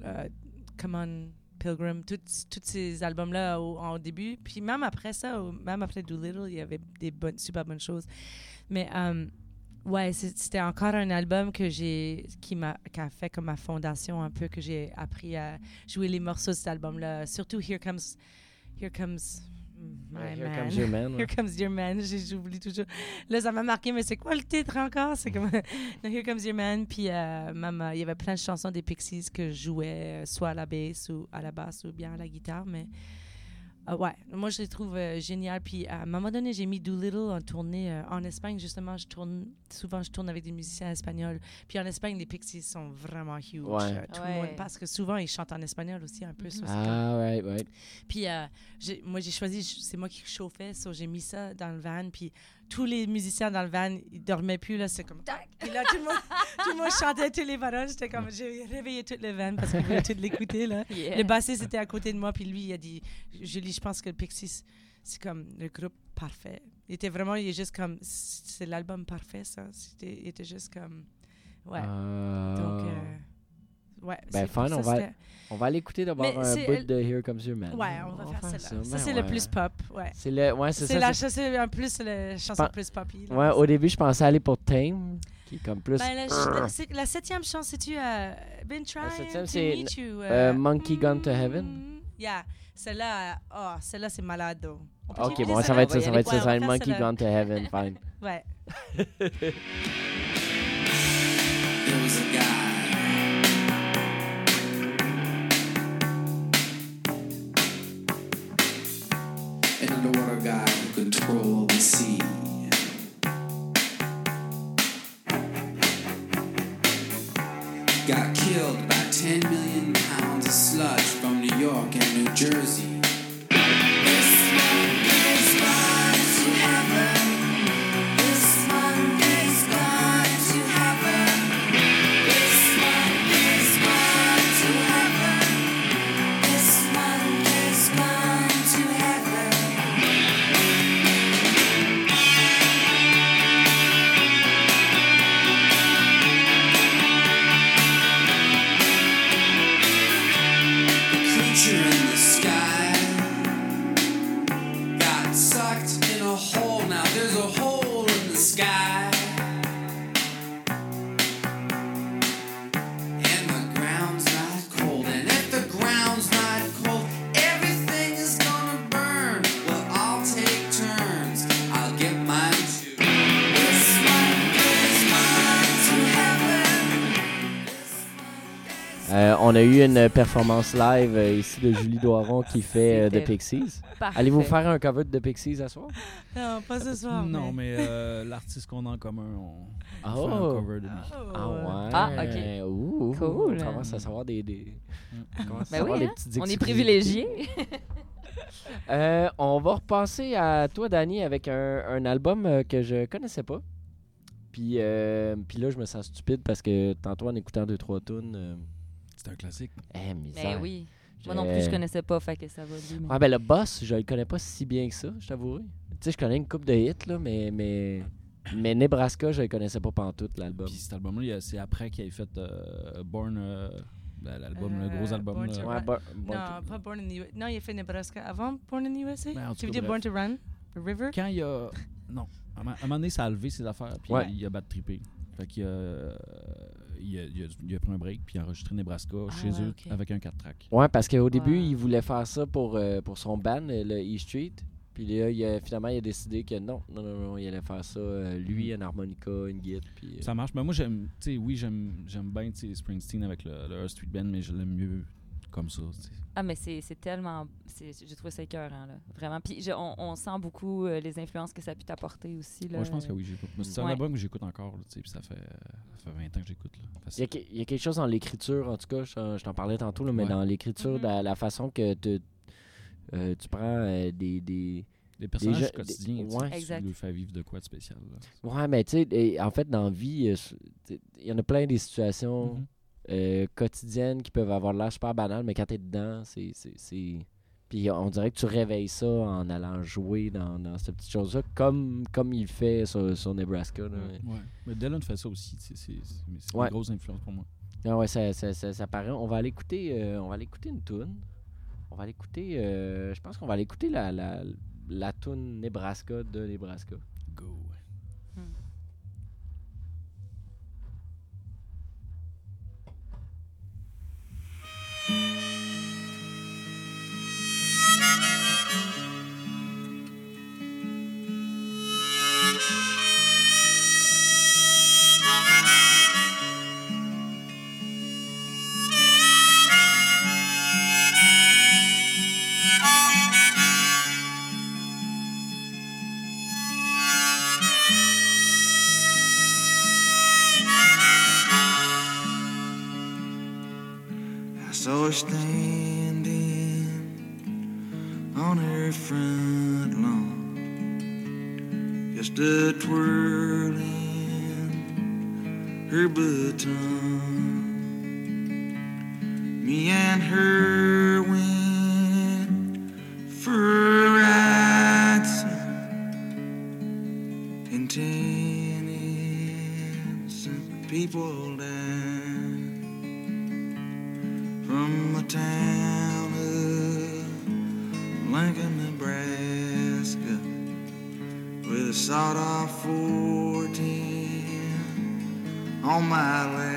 euh, Come On Pilgrim, tous ces albums-là au, début. Puis même après ça, même après Doolittle, il y avait des super bonnes choses. Mais ouais, c'était encore un album que j'ai, qui a fait comme ma fondation un peu, que j'ai appris à jouer les morceaux de cet album-là. Surtout Here Comes, Here Comes My Ouais, Here Man. Comes Your Man. Here Comes Your Man, j'oublie toujours. Là, ça m'a marqué, mais c'est quoi le titre encore? C'est comme No, Here Comes Your Man. Puis, euh, euh, il y avait plein de chansons des Pixies que je jouais, euh, soit à la basse ou à la basse ou bien à la guitare. Mais euh, ouais, moi, je les trouve euh, géniales. Puis, à un moment donné, j'ai mis Doolittle en tournée euh, en Espagne. Justement, je tourne, souvent, je tourne avec des musiciens espagnols. Puis, en Espagne, les Pixies sont vraiment huge. Ouais. Euh, tout le Ouais. monde, parce que souvent, ils chantent en espagnol aussi un peu. Mhm. Ah, ouais, ouais. puis euh, moi, j'ai choisi, c'est moi qui chauffais, so j'ai mis ça dans le van. Puis tous les musiciens dans le van, ils dormaient plus. Là, c'est comme tac. Puis là, tout le monde, tout le monde chantait toutes les paroles. J'étais comme, j'ai réveillé tout le van parce qu'ils voulaient tout l'écouter. Là. Yeah. Le bassiste était à côté de moi. Puis lui, il a dit, Julie, je pense que le Pixies, c'est comme le groupe parfait. Il était vraiment, il est juste comme, c'est l'album parfait, ça. C'était, il était juste comme. Ouais. Euh, Donc, euh, ouais. Ben, fun, ça, on va- On va l'écouter d'abord Mais un bout de Here Comes Your Man. Ouais, on va faire celle-là. Ça, Ben c'est ouais. le plus pop. Ouais. C'est le, ouais, c'est ça. la c'est- un plus la chanson Pen- plus poppy. là. Ouais, au début, je pensais aller pour Tame, qui est comme plus. Ben, la, la- la septième chanson, c'est-tu euh, Been trying septième, to c'est, meet you? euh, Monkey Gone to Heaven. mm, Yeah, celle-là, euh, oh, celle-là c'est peut ok, écouter bon, ça va être ça, ça va être aller. ça. Ça va être Monkey Gone to Heaven, fine. Ouais. There was a guy. camera guy who controls. A eu une performance live euh, ici de Julie Doiron qui fait euh, The C'était Pixies. Allez-vous faire un cover de The Pixies à soir? Non, pas ce soir. non, mais euh, l'artiste qu'on a en commun, on, on Oh. fait un cover de lui. Oh. Ah ouais. Ah, ok. Ouh, Cool. On commence à savoir des, des... on commence à Ben savoir oui, des hein? petites On est privilégiés. Euh, on va repasser à toi, Danny, avec un, un album que je connaissais pas. Puis, euh, puis là, je me sens stupide parce que tantôt, en écoutant deux, trois tunes, euh, C'est un classique. eh, misère. Ben oui. Moi non plus, je connaissais pas, fait que ça va lui. mais- Ouais, ben le boss, je le connais pas si bien que ça, je t'avouerai. Tu sais, je connais une coupe de hits, là, mais, mais, mais Nebraska, je le connaissais pas pantoute, l'album. Puis cet album-là, il y a- c'est après qu'il ait fait euh, Born, euh, ben, l'album, le gros Euh, album. Born là. to Ouais, Run. Bo- Bon- Non, pas Born in the USA. Non, il a fait Nebraska avant Born in the USA. Ben, en tout tu veux cas, dire bref. Born to Run? The River? Quand il a. Non. À un moment- à un moment donné, ça a levé ses affaires, puis Ouais. il a battu trippé. Fait qu'il a, euh, il a, il a, il a pris un break, puis il a enregistré Nebraska Ah chez ouais, eux avec un 4 track. Ouais, parce qu'au début, Ouais. il voulait faire ça pour, euh, pour son band, le E Street. Puis là, il a- finalement, il a décidé que non, non, non, non, il allait faire ça, euh, lui, un harmonica, une. Puis, euh, Ça marche. Mais moi, j'aime. Tu sais, oui, j'aime j'aime bien Springsteen avec le, le Earth Street Band, mais je l'aime mieux comme ça. Ah, mais c'est c'est tellement. J'ai trouvé ça écœurant, là. Vraiment. Puis je- on, on sent beaucoup euh, les influences que ça a pu t'apporter aussi. Là. Moi, je pense que oui, C'est un album que j'écoute encore, là, tu sais, puis ça fait, ça fait 20 ans que j'écoute. là. il, y a, Facile. que- il y a quelque chose dans l'écriture, en tout cas, je, t'en- je t'en parlais tantôt, là, mais Ouais. dans l'écriture, Mhm. la, la façon que te- euh, tu prends euh, des, des, Les personnages Déjà- quotidiens, des- ouais. tu le fais vivre de quoi de spécial. là. Ouais, mais tu sais, en fait, dans la vie, il y en a plein des situations Mhm. Euh, quotidiennes qui peuvent avoir l'air super banales, mais quand t'es dedans, c'est. c'est- c'est- Puis on dirait que tu réveilles ça en allant jouer dans, dans cette petite chose-là, comme, comme il fait sur, sur Nebraska. Là. Ouais. Mais Dylan fait ça aussi. C'est c'est- mais c'est Ouais. une grosse influence pour moi. Ah ouais, ça, ça, ça, ça paraît. On va aller écouter, euh, on va aller écouter une tune. On va aller écouter. euh, je pense qu'on va aller écouter la, la, la tune Nebraska de Nebraska. people down from the town of Lincoln, Nebraska, with a sawed-off 410 on my lap.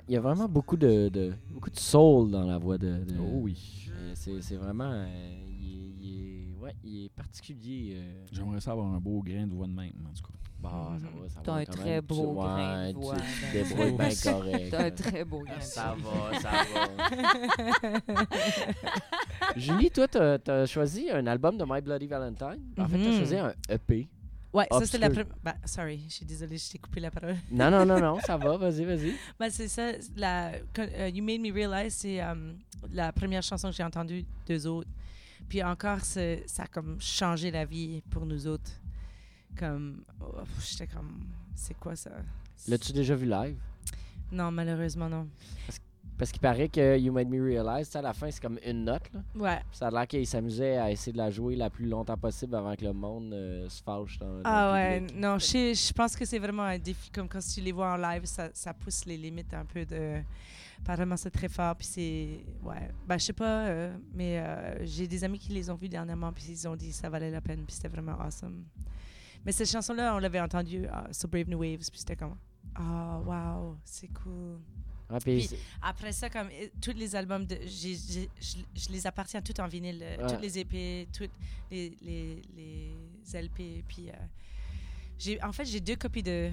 Ouais, il y a vraiment beaucoup de, de- beaucoup de soul dans la voix de. de- Oh oui. Euh, C'est c'est vraiment. euh, il, est, il est- ouais, il est particulier. euh. J'aimerais ça avoir un beau grain de voix de même, en tout cas. Bon, ça va, ça T'as va un très même. Tu- beau grain de voix, Tu, tu te débrouilles bien correct. T'as un très beau grain. de Ça voix. va, ça va. Julie, toi, t'as as choisi un album de My Bloody Valentine. En fait, t'as Mhm. choisi un EP. Ouais, ça c'était la première. Bah, sorry, je suis désolée, je t'ai coupé la parole. Non, non, non, non, ça va, vas-y, vas-y. Bah, c'est ça, la, euh, You Made Me Realize, c'est euh, la première chanson que j'ai entendue d'eux autres. Puis encore, c'est- ça a comme changé la vie pour nous autres. Comme, oh, j'étais comme, c'est quoi ça? L'as-tu déjà vu live? Non, malheureusement, non. Parce qu'il paraît que You Made Me Realize, tu sais, à la fin, c'est comme une note. Là. Ouais. Puis Ça a l'air qu'il s'amusait à essayer de la jouer la plus longtemps possible avant que le monde euh, se fâche dans, dans Ah ouais, non, je, je pense que c'est vraiment un défi. Comme quand tu les vois en live, ça, ça pousse les limites un peu de. Apparemment, c'est très fort. Puis c'est. Ouais. Ben, je sais pas, euh, mais euh, j'ai des amis qui les ont vus dernièrement. Puis ils ont dit que ça valait la peine. Puis c'était vraiment awesome. Mais cette chanson-là, on l'avait entendue sur Brave New Waves. Puis c'était comme. Ah, wow, c'est cool. Puis Puis- Après ça, comme euh, tous les albums, de, j'ai- j'ai- je, je les appartiens tout en vinyle, euh, Ouais. toutes les EP, toutes les, les, les LP. Puis, euh, j'ai, en fait, j'ai deux copies de,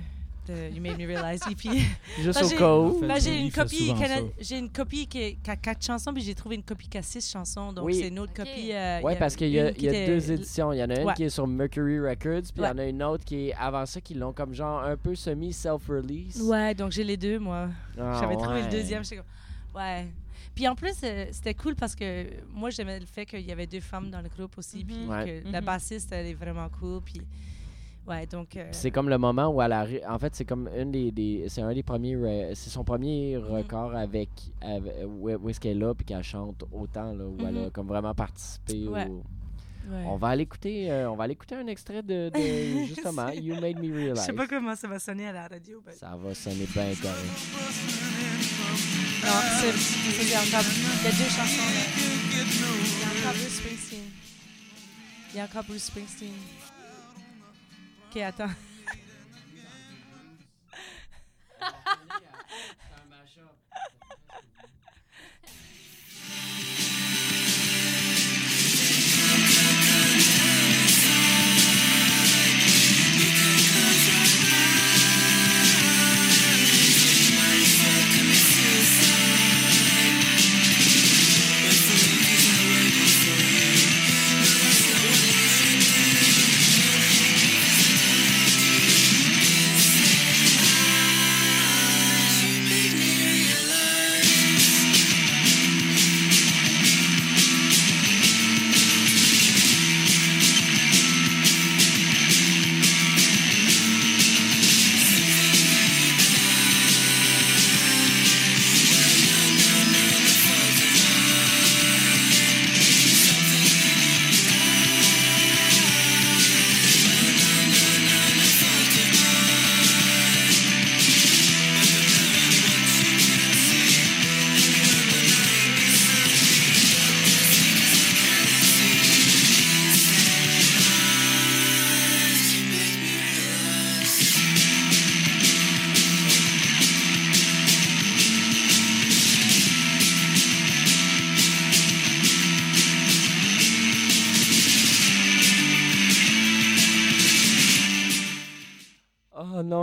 de You Made Me Realize. et puis, juste Ben, au j'ai- cas où. j'ai une copie, j'ai une copie qui, est- qui a quatre chansons, puis j'ai trouvé une copie qui a six chansons. Donc, Oui. c'est une autre Ok. copie. euh, Oui, il parce qu'il y a, une il qui y a était- deux éditions. Il y en a une Ouais. qui est sur Mercury Records, puis il y en a une autre qui est avant ça, qui l'ont comme genre un peu semi-self-release. Ouais, donc j'ai les deux, moi. Ah, J'avais trouvé le ouais. deuxième. j'étais comme, Ouais. Puis en plus, euh, c'était cool parce que moi, j'aimais le fait qu'il y avait deux femmes dans le groupe aussi. Puis Mhm. Ouais. que la Mhm. bassiste, elle est vraiment cool. Puis ouais, donc. euh, C'est comme le moment où elle arrive. En fait, c'est comme une des, des- c'est un des premiers. re- C'est son premier record avec, avec où, est-ce qu'elle est là puis qu'elle chante autant là, où elle a Mhm. comme vraiment participé. Ouais. au- ouais. On va aller écouter. euh, on va aller écouter un extrait de, de- justement You Made Me Je Realize. sais pas comment ça va sonner à la radio. ben- Ça va sonner bien correct. Non, c'est c'est- il y a encore. Il y a deux chansons là. Il y a encore Bruce Springsteen. Il y a encore Bruce Springsteen. Ok, attends.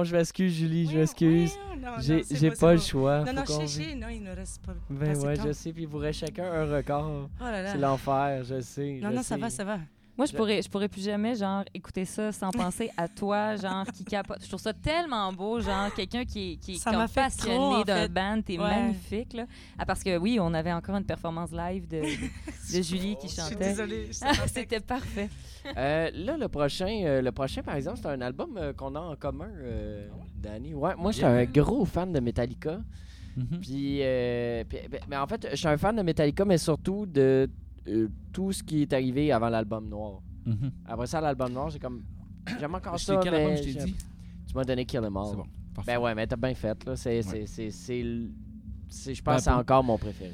Non, je m'excuse, Julie, je m'excuse. non, J'ai pas le choix. Non, non, faut qu'on chez, vive. chez, non, il ne reste pas. Ben ouais, temps. je sais, puis il vous reste chacun un record. Oh. C'est l'enfer, je sais. Non, je non, ça va, ça va. Moi, je pourrais, je pourrais plus jamais, genre, écouter ça sans penser à toi, genre, qui capote. Je trouve ça tellement beau, genre, quelqu'un qui est, qui est comme m'a fait passionné trop, en d'un fait. band. T'es Ouais. magnifique, là. Ah, parce que oui, on avait encore une performance live de, de Julie qui Je suis chantait. désolée. je Ah, pas. C'était parfait. Euh, là, le prochain, euh, le prochain, par exemple, c'est un album euh, qu'on a en commun, euh, Danny. Ouais, moi, je suis un gros fan de Metallica. Mhm. Puis, euh, puis- ben, mais en fait, je suis un fan de Metallica, mais surtout de euh, tout ce qui est arrivé avant l'album noir. Mhm. Après ça, l'album noir, j'ai comme. J'aime encore ça, quel album mais je t'ai j'aime- dit? tu m'as donné Kill 'Em All. C'est bon. Parfait. Ben ouais, mais t'as bien fait, là. C'est, Ouais. je pense Ben, c'est encore mon préféré.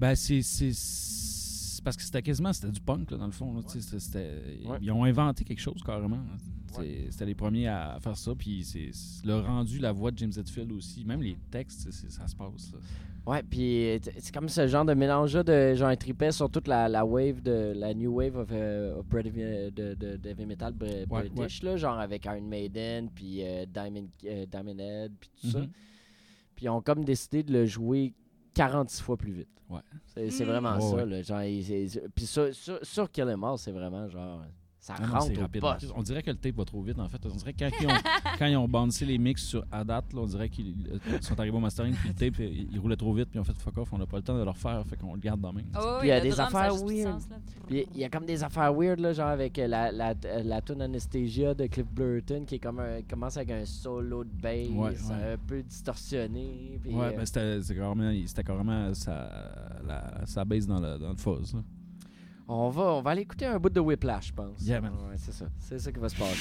Ben, c'est. parce que c'était quasiment c'était du punk, là, dans le fond. là, Ouais. Ils ont inventé quelque chose, carrément. C'était les premiers à faire ça. Puis c'est le rendu, la voix de James Hetfield aussi. Même les textes, ça se passe. là. Ouais, puis t- c'est comme ce genre de mélange-là de genre un tripet sur toute la, la wave de la new wave of, euh, of British- euh, de, de, de heavy metal br- Ouais, British, là, genre avec Iron Maiden, puis euh, Diamond, euh, Diamond Head, puis tout ça. Mhm. Puis ils ont comme décidé de le jouer 46 fois plus vite. Ouais. C'est, Mm. vraiment Ouais, ça. ouais. Là, genre, puis sur, sur, sur Kill 'Em All, c'est vraiment genre. Ça Ah non, rentre au rapide. poste. On dirait que le tape va trop vite, en fait. On dirait que quand ils ont, quand ils ont bouncé les mix sur à date, là, on dirait qu'ils euh, sont arrivés au mastering, puis le tape, il, il roulait trop vite, puis on fait fuck off, on n'a pas le temps de le refaire, fait qu'on le garde dans la main. Oh, Puis il y a des drum, affaires weird. là. Puis il y a comme des affaires weird, là, genre avec euh, la, la, la tune Anesthesia de Cliff Burton qui est comme un- commence avec un solo de bass, Ouais, ouais. un peu distorsionné. Puis, Ouais, euh, ben c'était c'est carrément, c'était carrément sa, la, sa base dans le, dans le fuzz. là. On, va, on va aller écouter un bout de Whiplash, je pense. Yeah, man. Ouais, c'est ça. C'est ça qui va se passer.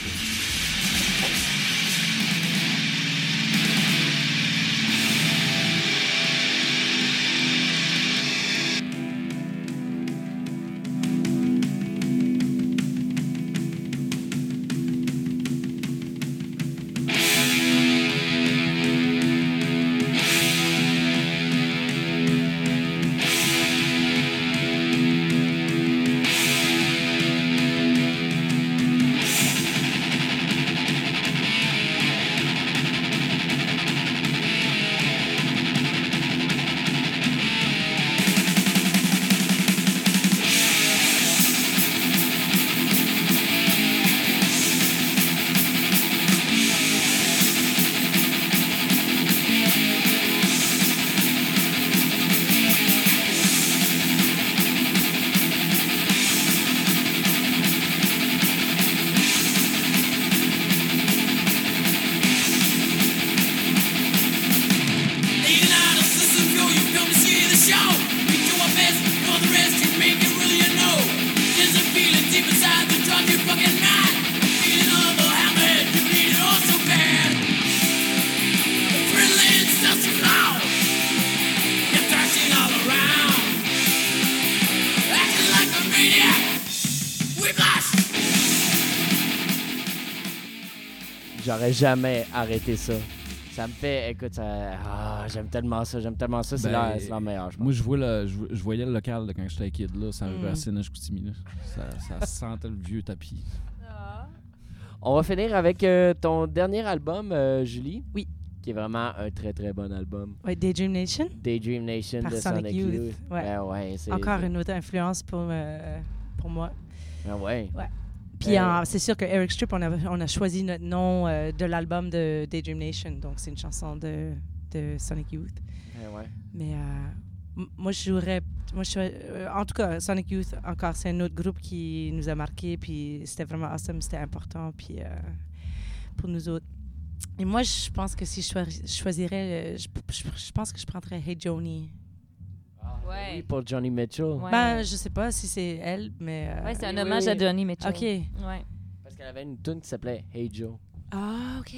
J'aurais jamais arrêté ça. Ça me fait, écoute, ça, ah, j'aime tellement ça, j'aime tellement ça, c'est Ben, leur, meilleur, je pense. Moi, je, vois le, je, je voyais le local là, quand j'étais kid, là, ça arrivait Mm. à Sénage-Coutimi. là. Ça, ça sentait le vieux tapis. On va finir avec euh, ton dernier album, euh, Julie. Oui. Qui est vraiment un très très bon album. Ouais, Daydream Nation. Daydream Nation Par de Sonic Sonic, Youth. Youth. Ouais. Ben ouais, Encore une autre influence pour, euh, pour moi. Ben ouais. Puis euh, c'est sûr que Eric Strip, on a, on a choisi notre nom euh, de l'album de Daydream Nation. Donc c'est une chanson de, de Sonic Youth. Ben ouais. Mais euh, moi, je jouerais. Moi, je, euh, en tout cas, Sonic Youth, encore, c'est un autre groupe qui nous a marqué. Puis c'était vraiment awesome, c'était important. Puis pour nous autres. Et moi, je pense que si je choi- choisirais, je, je- je pense que je prendrais Hey Joni. Ouais. Oui, pour Johnny Mitchell. Ouais. Ben, je sais pas si c'est elle, mais. euh, Ouais, c'est un oui, hommage oui. à Johnny Mitchell. OK. Ouais. Parce qu'elle avait une tune qui s'appelait Hey Joe. Ah, OK.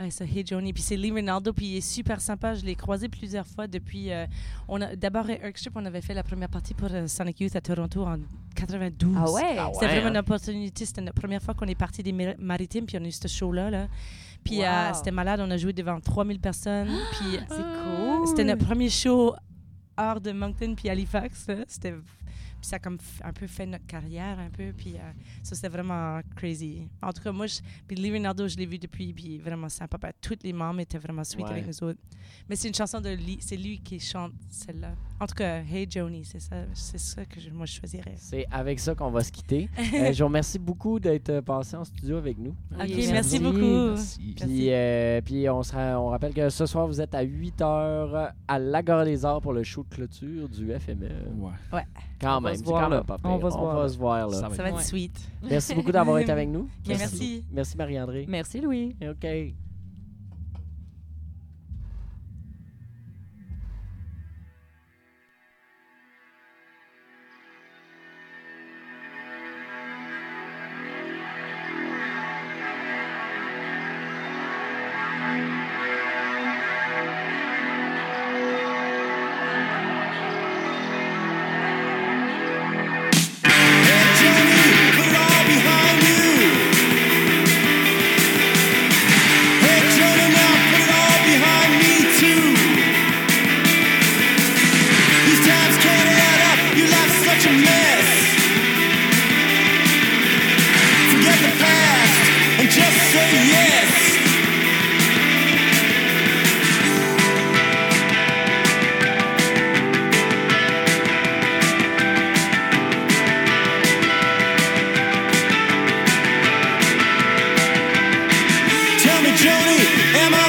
Ouais, ça, Hey Joni. Puis c'est Lee Ronaldo, puis il est super sympa. Je l'ai croisé plusieurs fois depuis. euh, on a D'abord, Eric Strip, on avait fait la première partie pour euh, Sonic Youth à Toronto en 92. Ah ouais? Ah C'était vraiment hein? une opportunité. C'était la première fois qu'on est parti des Mar- Maritimes, puis on a eu ce show-là. Là. Puis Wow. euh, c'était malade. On a joué devant 3000 personnes. Puis C'est cool. c'était notre premier show hors de Moncton puis Halifax. C'était ça a comme un peu fait notre carrière, un peu. Puis euh, ça, c'était vraiment crazy. En tout cas, moi, je, puis Leonardo, je l'ai vu depuis, puis vraiment sympa. Tous les membres étaient vraiment sweet Ouais. avec nous autres. Mais c'est une chanson de lui, c'est lui qui chante celle-là. En tout cas, Hey Joni, c'est ça, c'est ça que je- moi je choisirais. C'est avec ça qu'on va se quitter. Euh, je vous remercie beaucoup d'être euh, passé en studio avec nous. Ok, merci. merci beaucoup. Merci. Puis, euh, puis on, sera, on rappelle que ce soir, vous êtes à 8h à l'Agora des Arts pour le show de clôture du FME. Ouais. Quand On va même, se c'est voir quand même pas. On va se voir là. voir là. Ça va Ça va être Ouais. sweet. Merci beaucoup d'avoir été avec nous. Merci. Merci Marie-André. Merci, Louis. OK. Joni, am I